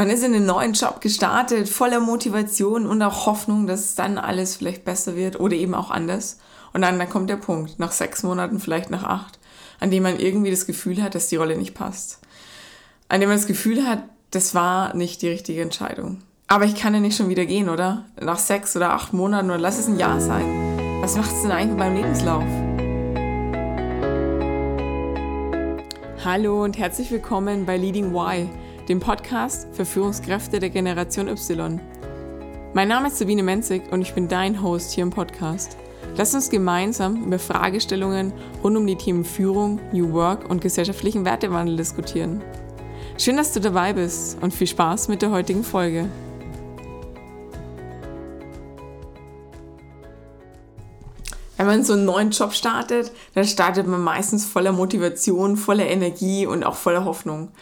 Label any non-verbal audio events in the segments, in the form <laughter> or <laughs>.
Man ist in einen neuen Job gestartet, voller Motivation und auch Hoffnung, dass dann alles vielleicht besser wird oder eben auch anders. Und dann, dann kommt der Punkt, nach sechs Monaten, vielleicht nach acht, an dem man irgendwie das Gefühl hat, dass die Rolle nicht passt. An dem man das Gefühl hat, das war nicht die richtige Entscheidung. Aber ich kann ja nicht schon wieder gehen, oder? Nach sechs oder acht Monaten oder lass es ein Jahr sein. Was macht es denn eigentlich mit meinem Lebenslauf? Hallo und herzlich willkommen bei Leading Why dem Podcast für Führungskräfte der Generation Y. Mein Name ist Sabine Menzig und ich bin dein Host hier im Podcast. Lass uns gemeinsam über Fragestellungen rund um die Themen Führung, New Work und gesellschaftlichen Wertewandel diskutieren. Schön, dass du dabei bist und viel Spaß mit der heutigen Folge. Wenn man so einen neuen Job startet, dann startet man meistens voller Motivation, voller Energie und auch voller Hoffnung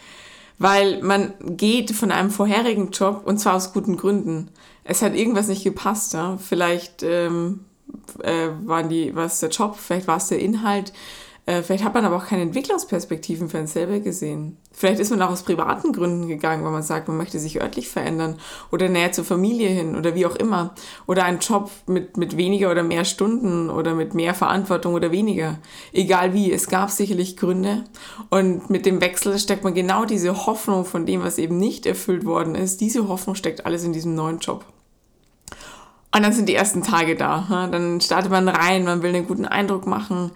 weil man geht von einem vorherigen Job und zwar aus guten Gründen. Es hat irgendwas nicht gepasst. Ja? Vielleicht ähm, äh, waren die, was der Job, vielleicht war es der Inhalt, äh, vielleicht hat man aber auch keine Entwicklungsperspektiven für einen selber gesehen. Vielleicht ist man auch aus privaten Gründen gegangen, weil man sagt, man möchte sich örtlich verändern oder näher zur Familie hin oder wie auch immer. Oder einen Job mit, mit weniger oder mehr Stunden oder mit mehr Verantwortung oder weniger. Egal wie, es gab sicherlich Gründe. Und mit dem Wechsel steckt man genau diese Hoffnung von dem, was eben nicht erfüllt worden ist. Diese Hoffnung steckt alles in diesem neuen Job. Und dann sind die ersten Tage da. Dann startet man rein, man will einen guten Eindruck machen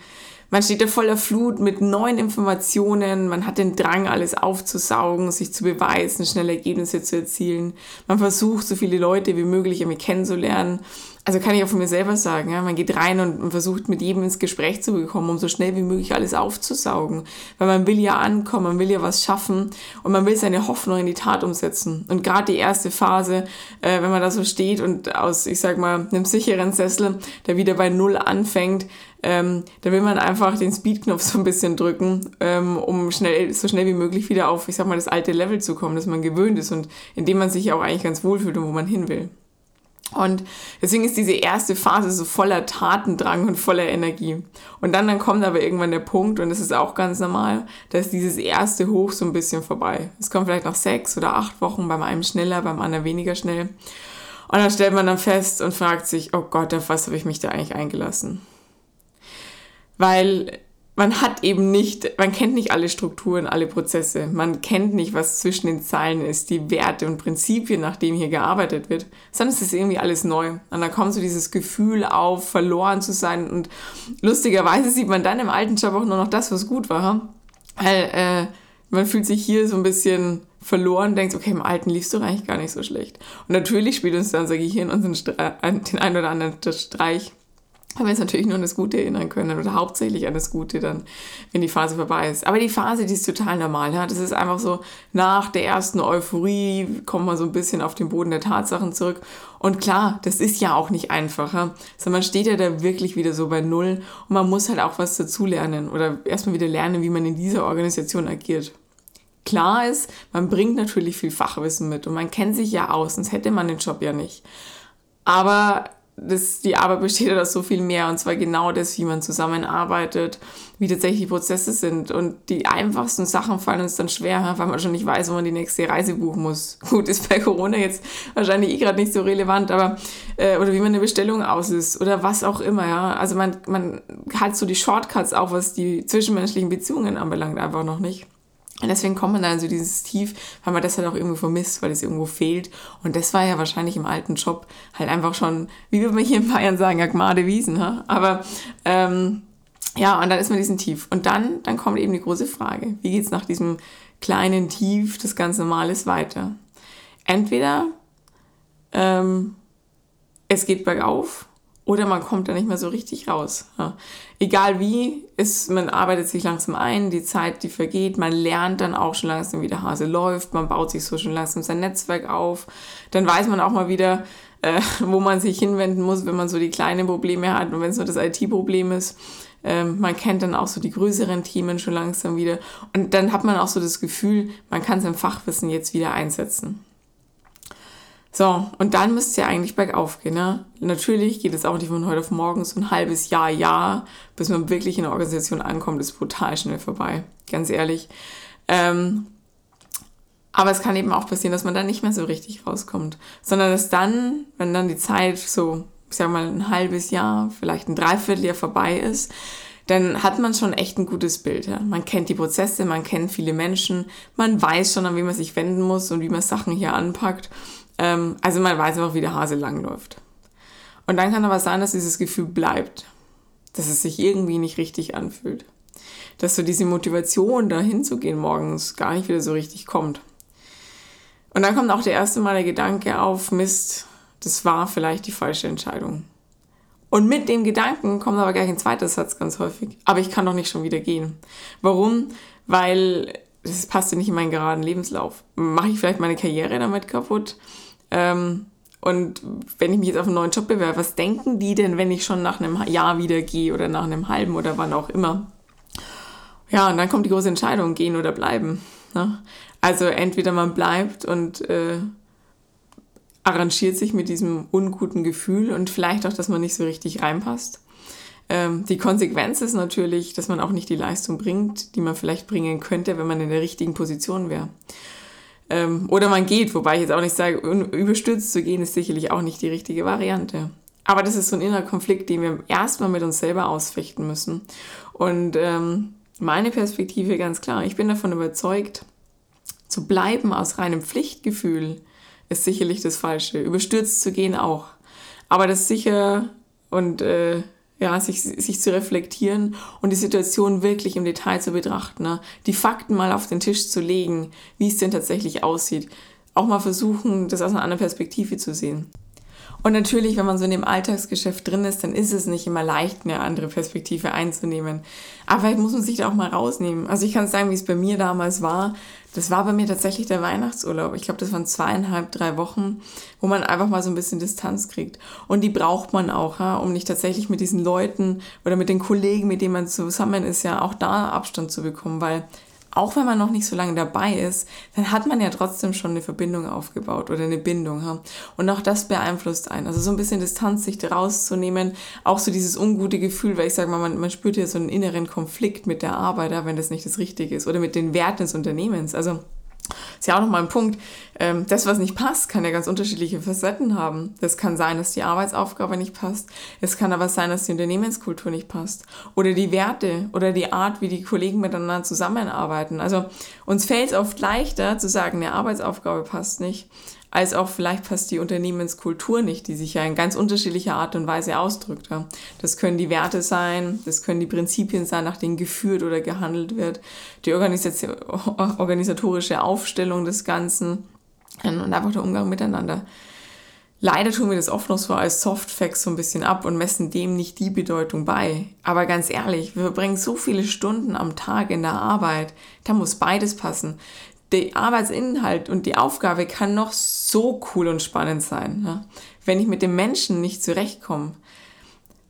man steht da voller Flut mit neuen Informationen, man hat den Drang, alles aufzusaugen, sich zu beweisen, schnelle Ergebnisse zu erzielen. Man versucht, so viele Leute wie möglich irgendwie kennenzulernen. Also kann ich auch von mir selber sagen, ja, man geht rein und versucht mit jedem ins Gespräch zu bekommen, um so schnell wie möglich alles aufzusaugen. Weil man will ja ankommen, man will ja was schaffen und man will seine Hoffnung in die Tat umsetzen. Und gerade die erste Phase, äh, wenn man da so steht und aus, ich sag mal, einem sicheren Sessel, der wieder bei Null anfängt, ähm, da will man einfach den Speedknopf so ein bisschen drücken, ähm, um schnell, so schnell wie möglich wieder auf, ich sag mal, das alte Level zu kommen, das man gewöhnt ist und in dem man sich auch eigentlich ganz wohl fühlt und wo man hin will. Und deswegen ist diese erste Phase so voller Tatendrang und voller Energie. Und dann, dann kommt aber irgendwann der Punkt, und das ist auch ganz normal, da ist dieses erste Hoch so ein bisschen vorbei. Es kommt vielleicht nach sechs oder acht Wochen, beim einen schneller, beim anderen weniger schnell. Und dann stellt man dann fest und fragt sich, oh Gott, auf was habe ich mich da eigentlich eingelassen? weil man hat eben nicht, man kennt nicht alle Strukturen, alle Prozesse. Man kennt nicht, was zwischen den Zeilen ist, die Werte und Prinzipien, nach denen hier gearbeitet wird, sondern es ist irgendwie alles neu. Und dann kommt so dieses Gefühl auf, verloren zu sein. Und lustigerweise sieht man dann im alten Job auch nur noch das, was gut war. Weil äh, man fühlt sich hier so ein bisschen verloren, denkt, okay, im Alten liefst du eigentlich gar nicht so schlecht. Und natürlich spielt uns dann unser Gehirn unseren Stre den einen oder anderen Streich weil wir uns natürlich nur an das Gute erinnern können oder hauptsächlich an das Gute dann, wenn die Phase vorbei ist. Aber die Phase, die ist total normal. Ja? Das ist einfach so, nach der ersten Euphorie kommt man so ein bisschen auf den Boden der Tatsachen zurück. Und klar, das ist ja auch nicht einfacher, sondern man steht ja da wirklich wieder so bei Null und man muss halt auch was dazulernen oder erstmal wieder lernen, wie man in dieser Organisation agiert. Klar ist, man bringt natürlich viel Fachwissen mit und man kennt sich ja aus, sonst hätte man den Job ja nicht. Aber das, die Arbeit besteht ja aus so viel mehr und zwar genau das, wie man zusammenarbeitet, wie tatsächlich die Prozesse sind und die einfachsten Sachen fallen uns dann schwer, weil man schon nicht weiß, wo man die nächste Reise buchen muss. <laughs> Gut, ist bei Corona jetzt wahrscheinlich eh gerade nicht so relevant, aber äh, oder wie man eine Bestellung auslöst oder was auch immer, ja. Also man, man hat so die Shortcuts auch, was die zwischenmenschlichen Beziehungen anbelangt, einfach noch nicht. Und deswegen kommt man dann so dieses Tief, weil man das halt auch irgendwo vermisst, weil es irgendwo fehlt. Und das war ja wahrscheinlich im alten Job halt einfach schon, wie würde man hier in Bayern sagen, Agmade Wiesen. Ha? Aber ähm, ja, und dann ist man diesen Tief. Und dann, dann kommt eben die große Frage, wie geht es nach diesem kleinen Tief des ganz Normales weiter? Entweder ähm, es geht bergauf oder man kommt da nicht mehr so richtig raus. Ja. Egal wie, ist, man arbeitet sich langsam ein, die Zeit, die vergeht, man lernt dann auch schon langsam, wie der Hase läuft, man baut sich so schon langsam sein Netzwerk auf. Dann weiß man auch mal wieder, äh, wo man sich hinwenden muss, wenn man so die kleinen Probleme hat und wenn es nur das IT-Problem ist. Ähm, man kennt dann auch so die größeren Themen schon langsam wieder. Und dann hat man auch so das Gefühl, man kann sein Fachwissen jetzt wieder einsetzen. So, und dann müsst ihr eigentlich bergauf gehen. Ne? Natürlich geht es auch nicht von heute auf morgen, so ein halbes Jahr, Jahr, bis man wirklich in der Organisation ankommt, ist brutal schnell vorbei, ganz ehrlich. Ähm, Aber es kann eben auch passieren, dass man da nicht mehr so richtig rauskommt, sondern dass dann, wenn dann die Zeit so, ich sag mal, ein halbes Jahr, vielleicht ein Dreivierteljahr vorbei ist, dann hat man schon echt ein gutes Bild. Ja? Man kennt die Prozesse, man kennt viele Menschen, man weiß schon, an wen man sich wenden muss und wie man Sachen hier anpackt. Ähm, also man weiß einfach, wie der Hase langläuft. Und dann kann aber sein, dass dieses Gefühl bleibt, dass es sich irgendwie nicht richtig anfühlt. Dass so diese Motivation, da hinzugehen morgens, gar nicht wieder so richtig kommt. Und dann kommt auch der erste Mal der Gedanke auf, Mist, das war vielleicht die falsche Entscheidung. Und mit dem Gedanken kommt aber gleich ein zweiter Satz ganz häufig. Aber ich kann doch nicht schon wieder gehen. Warum? Weil das passt ja nicht in meinen geraden Lebenslauf. Mache ich vielleicht meine Karriere damit kaputt? Ähm, und wenn ich mich jetzt auf einen neuen Job bewerbe, was denken die denn, wenn ich schon nach einem Jahr wieder gehe oder nach einem halben oder wann auch immer? Ja, und dann kommt die große Entscheidung, gehen oder bleiben. Ne? Also entweder man bleibt und äh, arrangiert sich mit diesem unguten Gefühl und vielleicht auch, dass man nicht so richtig reinpasst. Ähm, die Konsequenz ist natürlich, dass man auch nicht die Leistung bringt, die man vielleicht bringen könnte, wenn man in der richtigen Position wäre. Ähm, oder man geht, wobei ich jetzt auch nicht sage, überstürzt zu gehen ist sicherlich auch nicht die richtige Variante. Aber das ist so ein innerer Konflikt, den wir erstmal mit uns selber ausfechten müssen. Und ähm, meine Perspektive ganz klar, ich bin davon überzeugt, zu bleiben aus reinem Pflichtgefühl, ist sicherlich das Falsche. Überstürzt zu gehen auch. Aber das sicher und äh, ja, sich, sich zu reflektieren und die Situation wirklich im Detail zu betrachten. Ne? Die Fakten mal auf den Tisch zu legen, wie es denn tatsächlich aussieht. Auch mal versuchen, das aus einer anderen Perspektive zu sehen. Und natürlich, wenn man so in dem Alltagsgeschäft drin ist, dann ist es nicht immer leicht, eine andere Perspektive einzunehmen. Aber vielleicht muss man sich da auch mal rausnehmen. Also ich kann sagen, wie es bei mir damals war. Das war bei mir tatsächlich der Weihnachtsurlaub. Ich glaube, das waren zweieinhalb, drei Wochen, wo man einfach mal so ein bisschen Distanz kriegt. Und die braucht man auch, ja, um nicht tatsächlich mit diesen Leuten oder mit den Kollegen, mit denen man zusammen ist, ja auch da Abstand zu bekommen, weil auch wenn man noch nicht so lange dabei ist, dann hat man ja trotzdem schon eine Verbindung aufgebaut oder eine Bindung. Ja? Und auch das beeinflusst einen. Also so ein bisschen Distanz sich rauszunehmen, auch so dieses ungute Gefühl, weil ich sage mal, man, man spürt ja so einen inneren Konflikt mit der Arbeit, wenn das nicht das Richtige ist oder mit den Werten des Unternehmens. Also ist ja auch nochmal ein Punkt. Ähm, das, was nicht passt, kann ja ganz unterschiedliche Facetten haben. Das kann sein, dass die Arbeitsaufgabe nicht passt. Es kann aber sein, dass die Unternehmenskultur nicht passt. Oder die Werte oder die Art, wie die Kollegen miteinander zusammenarbeiten. Also uns fällt es oft leichter zu sagen, eine Arbeitsaufgabe passt nicht, als auch vielleicht passt die Unternehmenskultur nicht, die sich ja in ganz unterschiedlicher Art und Weise ausdrückt. Das können die Werte sein, das können die Prinzipien sein, nach denen geführt oder gehandelt wird, die <laughs> organisatorische Aufstellung des Ganzen und einfach der Umgang miteinander. Leider tun wir das oft noch so als Softfacts so ein bisschen ab und messen dem nicht die Bedeutung bei. Aber ganz ehrlich, wir verbringen so viele Stunden am Tag in der Arbeit, da muss beides passen der Arbeitsinhalt und die Aufgabe kann noch so cool und spannend sein. Ja? Wenn ich mit dem Menschen nicht zurechtkomme,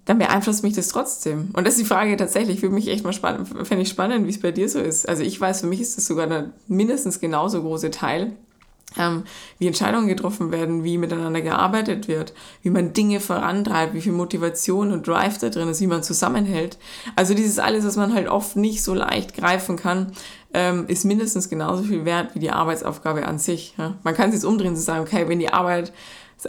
dann beeinflusst mich das trotzdem. Und das ist die Frage tatsächlich, würde mich echt mal spannend, fände ich spannend, wie es bei dir so ist. Also ich weiß, für mich ist das sogar ein mindestens genauso große Teil ähm, wie Entscheidungen getroffen werden, wie miteinander gearbeitet wird, wie man Dinge vorantreibt, wie viel Motivation und Drive da drin ist, wie man zusammenhält. Also dieses alles, was man halt oft nicht so leicht greifen kann, ähm, ist mindestens genauso viel wert wie die Arbeitsaufgabe an sich. Ja? Man kann es jetzt umdrehen zu sagen, okay, wenn die Arbeit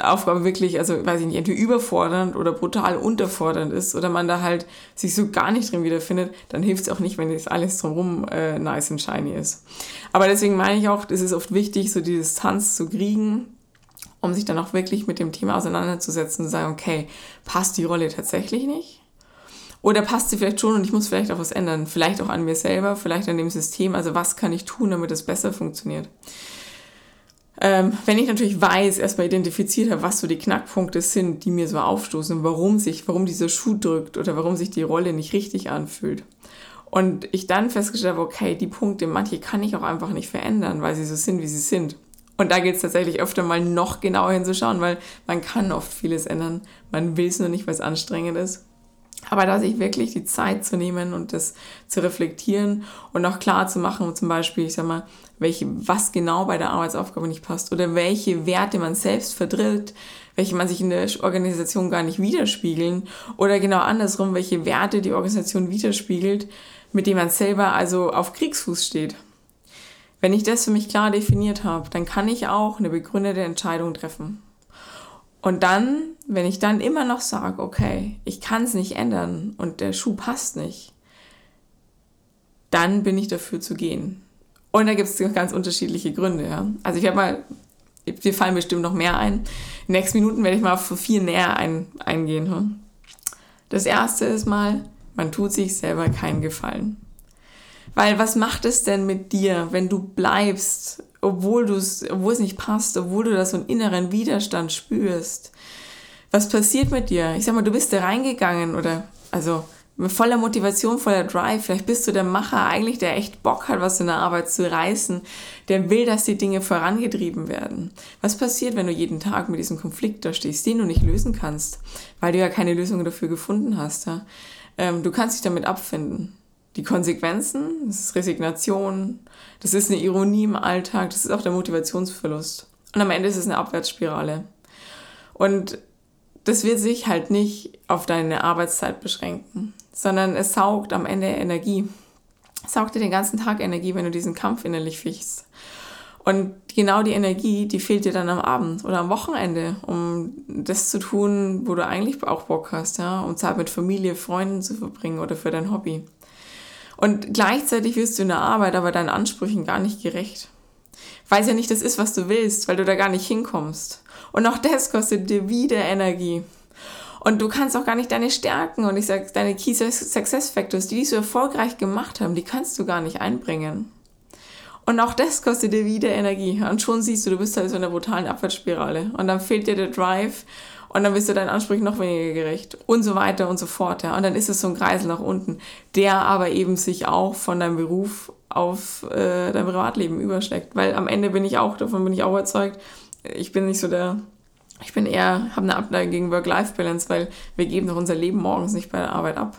Aufgabe wirklich, also weiß ich nicht, entweder überfordernd oder brutal unterfordernd ist oder man da halt sich so gar nicht drin wiederfindet, dann hilft es auch nicht, wenn das alles drumherum äh, nice und shiny ist. Aber deswegen meine ich auch, es ist oft wichtig, so die Distanz zu kriegen, um sich dann auch wirklich mit dem Thema auseinanderzusetzen und zu sagen, okay, passt die Rolle tatsächlich nicht? Oder passt sie vielleicht schon und ich muss vielleicht auch was ändern? Vielleicht auch an mir selber, vielleicht an dem System. Also was kann ich tun, damit es besser funktioniert? Ähm, wenn ich natürlich weiß, erstmal identifiziert habe, was so die Knackpunkte sind, die mir so aufstoßen, warum sich, warum dieser Schuh drückt oder warum sich die Rolle nicht richtig anfühlt. Und ich dann festgestellt habe, okay, die Punkte, manche kann ich auch einfach nicht verändern, weil sie so sind, wie sie sind. Und da geht es tatsächlich öfter mal noch genauer hinzuschauen, weil man kann oft vieles ändern. Man will es nur nicht, weil es anstrengend ist. Aber da sich wirklich die Zeit zu nehmen und das zu reflektieren und auch klar zu machen, zum Beispiel, ich sag mal, welche, was genau bei der Arbeitsaufgabe nicht passt oder welche Werte man selbst verdrillt, welche man sich in der Organisation gar nicht widerspiegeln oder genau andersrum, welche Werte die Organisation widerspiegelt, mit denen man selber also auf Kriegsfuß steht. Wenn ich das für mich klar definiert habe, dann kann ich auch eine begründete Entscheidung treffen. Und dann, wenn ich dann immer noch sage, okay, ich kann es nicht ändern und der Schuh passt nicht, dann bin ich dafür zu gehen. Und da gibt es ganz unterschiedliche Gründe. Ja. Also ich werde mal, dir fallen bestimmt noch mehr ein. In den nächsten Minuten werde ich mal auf vier näher ein, eingehen. Hm. Das erste ist mal, man tut sich selber keinen Gefallen. Weil was macht es denn mit dir, wenn du bleibst, obwohl, du's, obwohl es nicht passt, obwohl du da so einen inneren Widerstand spürst? Was passiert mit dir? Ich sag mal, du bist da reingegangen oder, also voller Motivation, voller Drive. Vielleicht bist du der Macher eigentlich, der echt Bock hat, was in der Arbeit zu reißen. Der will, dass die Dinge vorangetrieben werden. Was passiert, wenn du jeden Tag mit diesem Konflikt da stehst, den du nicht lösen kannst, weil du ja keine Lösung dafür gefunden hast? Ja? Ähm, du kannst dich damit abfinden die Konsequenzen, das ist Resignation, das ist eine Ironie im Alltag, das ist auch der Motivationsverlust. Und am Ende ist es eine Abwärtsspirale. Und das wird sich halt nicht auf deine Arbeitszeit beschränken, sondern es saugt am Ende Energie. Es saugt dir den ganzen Tag Energie, wenn du diesen Kampf innerlich fichst. Und genau die Energie, die fehlt dir dann am Abend oder am Wochenende, um das zu tun, wo du eigentlich auch Bock hast, ja, um Zeit mit Familie, Freunden zu verbringen oder für dein Hobby. Und gleichzeitig wirst du in der Arbeit aber deinen Ansprüchen gar nicht gerecht. Weil ja nicht das ist, was du willst, weil du da gar nicht hinkommst. Und auch das kostet dir wieder Energie. Und du kannst auch gar nicht deine Stärken und ich sag, deine Key Success Factors, die, die so erfolgreich gemacht haben, die kannst du gar nicht einbringen. Und auch das kostet dir wieder Energie. Und schon siehst du, du bist halt so in einer brutalen Abwärtsspirale. Und dann fehlt dir der Drive und dann bist du deinen Ansprüchen noch weniger gerecht und so weiter und so fort. Ja. Und dann ist es so ein Kreisel nach unten, der aber eben sich auch von deinem Beruf auf äh, dein Privatleben überschlägt. Weil am Ende bin ich auch, davon bin ich auch überzeugt, ich bin nicht so der, ich bin eher, habe eine Abneigung gegen Work-Life-Balance, weil wir geben doch unser Leben morgens nicht bei der Arbeit ab.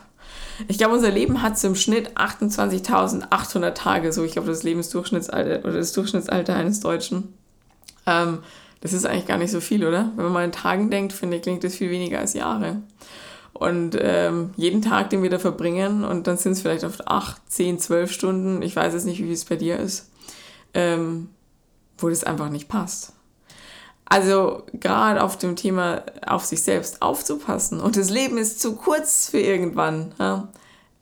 Ich glaube, unser Leben hat im Schnitt 28.800 Tage, so ich glaube, das Lebensdurchschnittsalter oder das Durchschnittsalter eines Deutschen. Ähm, das ist eigentlich gar nicht so viel, oder? Wenn man mal in Tagen denkt, finde ich, klingt das viel weniger als Jahre. Und ähm, jeden Tag, den wir da verbringen, und dann sind es vielleicht oft acht, zehn, zwölf Stunden, ich weiß jetzt nicht, wie es bei dir ist, ähm, wo das einfach nicht passt. Also gerade auf dem Thema auf sich selbst aufzupassen und das Leben ist zu kurz für irgendwann, ja,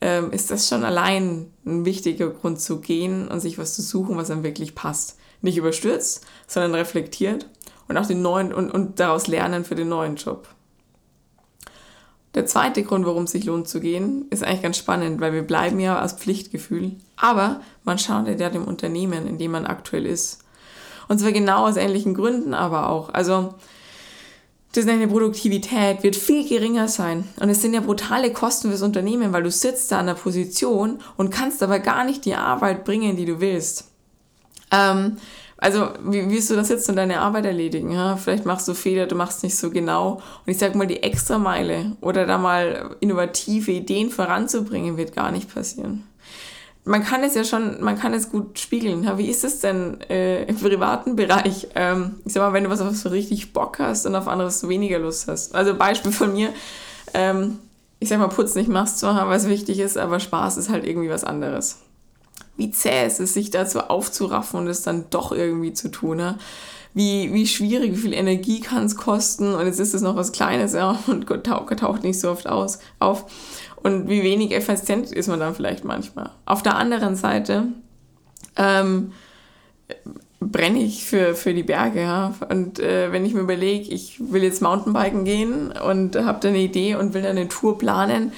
ähm, ist das schon allein ein wichtiger Grund zu gehen und sich was zu suchen, was einem wirklich passt. Nicht überstürzt, sondern reflektiert und auch den neuen und, und daraus lernen für den neuen Job. Der zweite Grund, warum es sich lohnt zu gehen, ist eigentlich ganz spannend, weil wir bleiben ja aus Pflichtgefühl. Aber man schadet ja dem Unternehmen, in dem man aktuell ist. Und zwar genau aus ähnlichen Gründen aber auch. Also, das deine Produktivität wird viel geringer sein. Und es sind ja brutale Kosten fürs Unternehmen, weil du sitzt da an der Position und kannst aber gar nicht die Arbeit bringen, die du willst. Ähm, also wie wirst du das jetzt in deiner Arbeit erledigen? Ja? Vielleicht machst du Fehler, du machst nicht so genau. Und ich sag mal, die extra Meile oder da mal innovative Ideen voranzubringen, wird gar nicht passieren. Man kann es ja schon, man kann es gut spiegeln. Ja? Wie ist es denn äh, im privaten Bereich? Ähm, ich sag mal, wenn du was auf du richtig Bock hast und auf anderes weniger Lust hast. Also Beispiel von mir, ähm, ich sag mal, Putz nicht machst zwar, was wichtig ist, aber Spaß ist halt irgendwie was anderes wie zäh es ist, sich dazu aufzuraffen und es dann doch irgendwie zu tun. Ne? Wie, wie schwierig, wie viel Energie kann es kosten und jetzt ist es noch was Kleines ja, <laughs> und taucht, taucht nicht so oft aus, auf. Und wie wenig effizient ist man dann vielleicht manchmal. Auf der anderen Seite ähm, brenne ich für, für die Berge. Ja? Und äh, wenn ich mir überlege, ich will jetzt Mountainbiken gehen und habe da eine Idee und will dann eine Tour planen,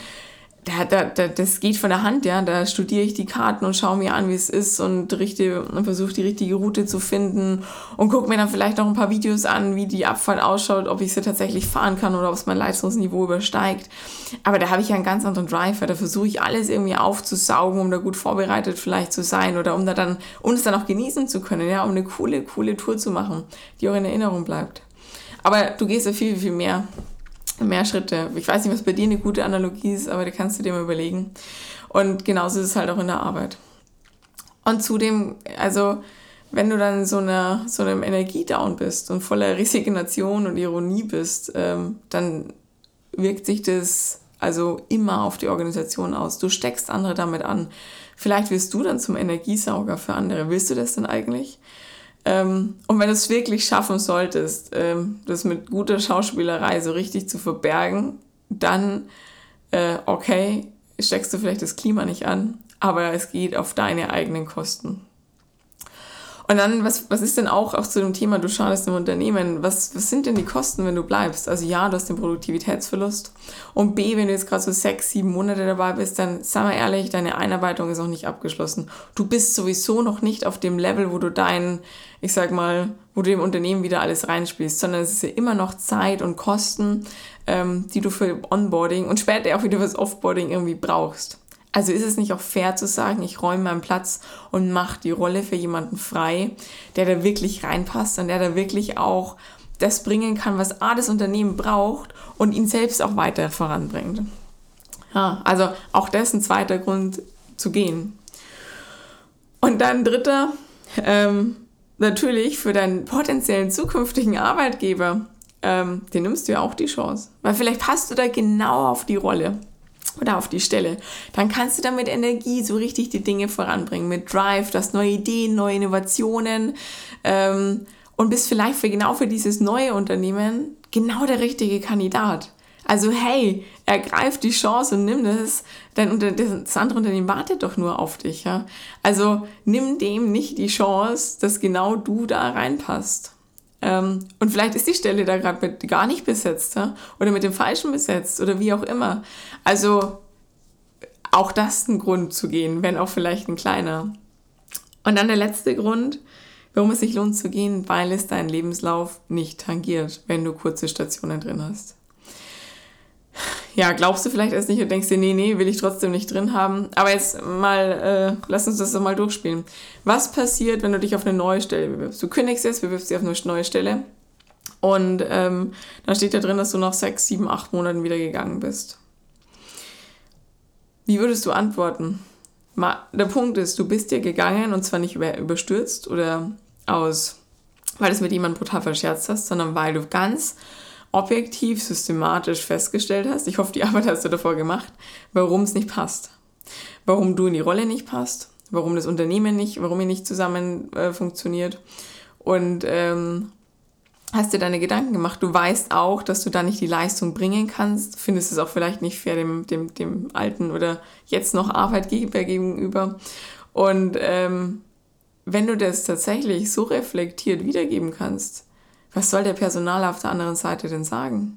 da, da, da, das geht von der Hand, ja. Da studiere ich die Karten und schaue mir an, wie es ist und, und versuche die richtige Route zu finden und gucke mir dann vielleicht noch ein paar Videos an, wie die Abfahrt ausschaut, ob ich sie tatsächlich fahren kann oder ob es mein Leistungsniveau übersteigt. Aber da habe ich ja einen ganz anderen Driver. Da versuche ich alles irgendwie aufzusaugen, um da gut vorbereitet vielleicht zu sein oder um da dann, um es dann auch genießen zu können, ja, um eine coole, coole Tour zu machen, die auch in Erinnerung bleibt. Aber du gehst ja viel, viel mehr mehr Schritte. Ich weiß nicht, was bei dir eine gute Analogie ist, aber da kannst du dir mal überlegen. Und genauso ist es halt auch in der Arbeit. Und zudem, also wenn du dann so, einer, so einem Energiedown bist und voller Resignation und Ironie bist, ähm, dann wirkt sich das also immer auf die Organisation aus. Du steckst andere damit an. Vielleicht wirst du dann zum Energiesauger für andere. Willst du das denn eigentlich? Ähm, und wenn du es wirklich schaffen solltest, ähm, das mit guter Schauspielerei so richtig zu verbergen, dann, äh, okay, steckst du vielleicht das Klima nicht an, aber es geht auf deine eigenen Kosten. Und dann, was, was ist denn auch, auch zu dem Thema, du schadest im Unternehmen, was, was sind denn die Kosten, wenn du bleibst? Also ja, du hast den Produktivitätsverlust und B, wenn du jetzt gerade so sechs, sieben Monate dabei bist, dann sei mal ehrlich, deine Einarbeitung ist auch nicht abgeschlossen. Du bist sowieso noch nicht auf dem Level, wo du dein, ich sag mal, wo du dem Unternehmen wieder alles reinspielst, sondern es ist ja immer noch Zeit und Kosten, ähm, die du für Onboarding und später auch wieder fürs Offboarding irgendwie brauchst. Also ist es nicht auch fair zu sagen, ich räume meinen Platz und mache die Rolle für jemanden frei, der da wirklich reinpasst und der da wirklich auch das bringen kann, was A, das Unternehmen braucht und ihn selbst auch weiter voranbringt. Ja, also auch das ist ein zweiter Grund zu gehen. Und dann dritter, ähm, natürlich für deinen potenziellen zukünftigen Arbeitgeber, ähm, den nimmst du ja auch die Chance. Weil vielleicht passt du da genau auf die Rolle oder auf die Stelle, dann kannst du damit Energie so richtig die Dinge voranbringen, mit Drive, das neue Ideen, neue Innovationen ähm, und bist vielleicht für genau für dieses neue Unternehmen genau der richtige Kandidat. Also hey, ergreif die Chance und nimm das, denn das andere Unternehmen wartet doch nur auf dich. Ja? Also nimm dem nicht die Chance, dass genau du da reinpasst. Ähm, und vielleicht ist die Stelle da gerade gar nicht besetzt ja? oder mit dem Falschen besetzt oder wie auch immer. Also auch das ein Grund zu gehen, wenn auch vielleicht ein kleiner. Und dann der letzte Grund, warum es sich lohnt zu gehen, weil es deinen Lebenslauf nicht tangiert, wenn du kurze Stationen drin hast ja, glaubst du vielleicht erst nicht und denkst dir, nee, nee, will ich trotzdem nicht drin haben. Aber jetzt mal, äh, lass uns das doch mal durchspielen. Was passiert, wenn du dich auf eine neue Stelle bewirbst? Du kündigst jetzt, bewirbst dich auf eine neue Stelle und ähm, dann steht da drin, dass du nach sechs, sieben, acht Monaten wieder gegangen bist. Wie würdest du antworten? Der Punkt ist, du bist dir gegangen und zwar nicht überstürzt oder aus, weil du es mit jemandem brutal verscherzt hast, sondern weil du ganz objektiv, systematisch festgestellt hast, ich hoffe, die Arbeit hast du davor gemacht, warum es nicht passt. Warum du in die Rolle nicht passt, warum das Unternehmen nicht, warum ihr nicht zusammen äh, funktioniert. Und ähm, hast dir deine Gedanken gemacht. Du weißt auch, dass du da nicht die Leistung bringen kannst. Findest es auch vielleicht nicht fair dem, dem, dem alten oder jetzt noch Arbeitgeber gegenüber. Und ähm, wenn du das tatsächlich so reflektiert wiedergeben kannst, was soll der Personaler auf der anderen Seite denn sagen?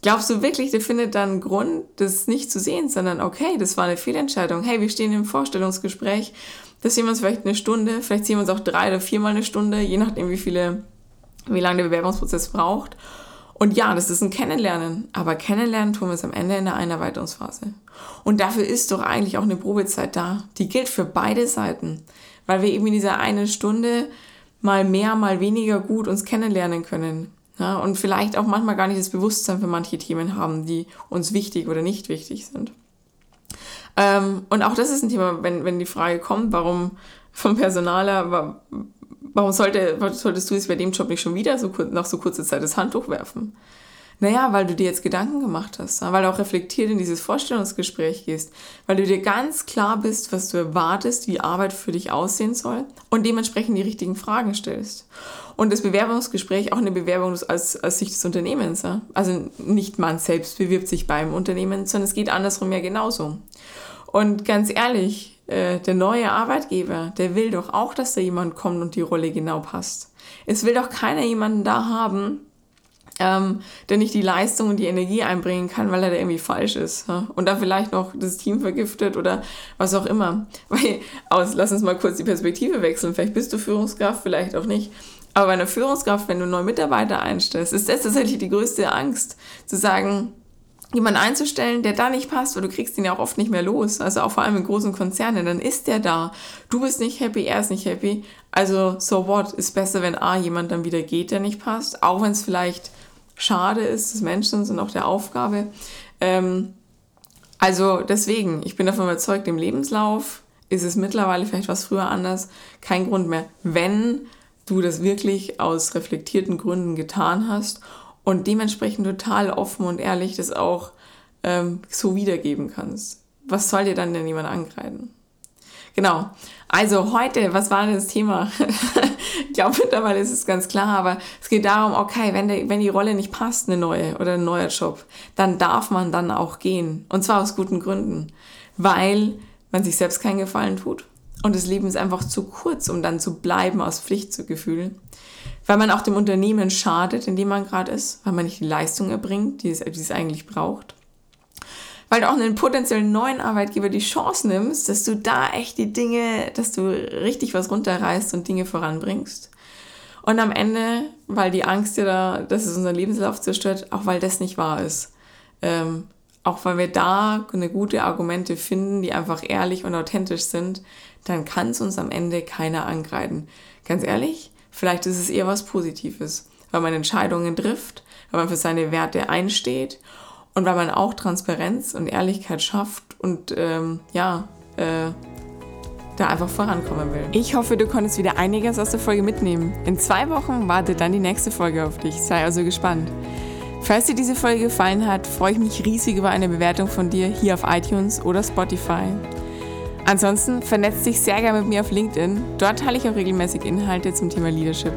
Glaubst du wirklich, der findet dann einen Grund, das nicht zu sehen, sondern okay, das war eine Fehlentscheidung. Hey, wir stehen im Vorstellungsgespräch, das sehen wir uns vielleicht eine Stunde, vielleicht sehen wir uns auch drei oder viermal eine Stunde, je nachdem, wie viele, wie lange der Bewerbungsprozess braucht. Und ja, das ist ein Kennenlernen, aber Kennenlernen tun wir es am Ende in der Einarbeitungsphase. Und dafür ist doch eigentlich auch eine Probezeit da. Die gilt für beide Seiten, weil wir eben in dieser einen Stunde mal mehr, mal weniger gut uns kennenlernen können. Ja, und vielleicht auch manchmal gar nicht das Bewusstsein für manche Themen haben, die uns wichtig oder nicht wichtig sind. Ähm, und auch das ist ein Thema, wenn, wenn die Frage kommt, warum vom Personaler, warum sollte, solltest du jetzt bei dem Job nicht schon wieder so nach so kurzer Zeit das Handtuch werfen? Naja, weil du dir jetzt Gedanken gemacht hast, weil du auch reflektiert in dieses Vorstellungsgespräch gehst, weil du dir ganz klar bist, was du erwartest, wie Arbeit für dich aussehen soll und dementsprechend die richtigen Fragen stellst. Und das Bewerbungsgespräch auch eine Bewerbung als, als Sicht des Unternehmens. Also nicht man selbst bewirbt sich beim Unternehmen, sondern es geht andersrum ja genauso. Und ganz ehrlich, äh, der neue Arbeitgeber, der will doch auch, dass da jemand kommt und die Rolle genau passt. Es will doch keiner jemanden da haben, ähm, der nicht die Leistung und die Energie einbringen kann, weil er da irgendwie falsch ist. Ja? Und dann vielleicht noch das Team vergiftet oder was auch immer. <laughs> Weil, aus, lass uns mal kurz die Perspektive wechseln. Vielleicht bist du Führungskraft, vielleicht auch nicht. Aber bei einer Führungskraft, wenn du neue Mitarbeiter einstellst, ist das tatsächlich die größte Angst, zu sagen, jemanden einzustellen, der da nicht passt, weil du kriegst ihn ja auch oft nicht mehr los. Also auch vor allem in großen Konzernen, dann ist der da. Du bist nicht happy, er ist nicht happy. Also so what? Ist besser, wenn A, jemand dann wieder geht, der nicht passt. Auch wenn es vielleicht schade ist des Menschen und auch der Aufgabe. Ähm, also deswegen, ich bin davon überzeugt, im Lebenslauf ist es mittlerweile vielleicht was früher anders, kein Grund mehr, wenn du das wirklich aus reflektierten Gründen getan hast und dementsprechend total offen und ehrlich das auch ähm, so wiedergeben kannst. Was soll dir dann denn jemand angreifen? Genau. Also heute, was war denn das Thema? <laughs> ich glaube, mittlerweile ist es ganz klar, aber es geht darum, okay, wenn, der, wenn die Rolle nicht passt, eine neue oder ein neuer Job, dann darf man dann auch gehen. Und zwar aus guten Gründen. Weil man sich selbst keinen Gefallen tut. Und das Leben ist einfach zu kurz, um dann zu bleiben aus Pflichtgefühl. Weil man auch dem Unternehmen schadet, in dem man gerade ist, weil man nicht die Leistung erbringt, die es, die es eigentlich braucht weil du auch einen potenziellen neuen Arbeitgeber die Chance nimmst, dass du da echt die Dinge, dass du richtig was runterreißt und Dinge voranbringst. Und am Ende, weil die Angst dir da, dass es unseren Lebenslauf zerstört, auch weil das nicht wahr ist. Ähm, auch weil wir da eine gute Argumente finden, die einfach ehrlich und authentisch sind, dann kann es uns am Ende keiner angreifen. Ganz ehrlich, vielleicht ist es eher was Positives, weil man Entscheidungen trifft, weil man für seine Werte einsteht und weil man auch Transparenz und Ehrlichkeit schafft und ähm, ja, äh, da einfach vorankommen will. Ich hoffe, du konntest wieder einiges aus der Folge mitnehmen. In zwei Wochen wartet dann die nächste Folge auf dich. Sei also gespannt. Falls dir diese Folge gefallen hat, freue ich mich riesig über eine Bewertung von dir hier auf iTunes oder Spotify. Ansonsten vernetz dich sehr gerne mit mir auf LinkedIn. Dort teile ich auch regelmäßig Inhalte zum Thema Leadership.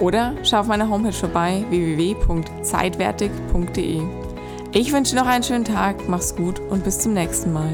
Oder schau auf meiner Homepage vorbei www.zeitwertig.de. Ich wünsche noch einen schönen Tag, mach's gut und bis zum nächsten Mal.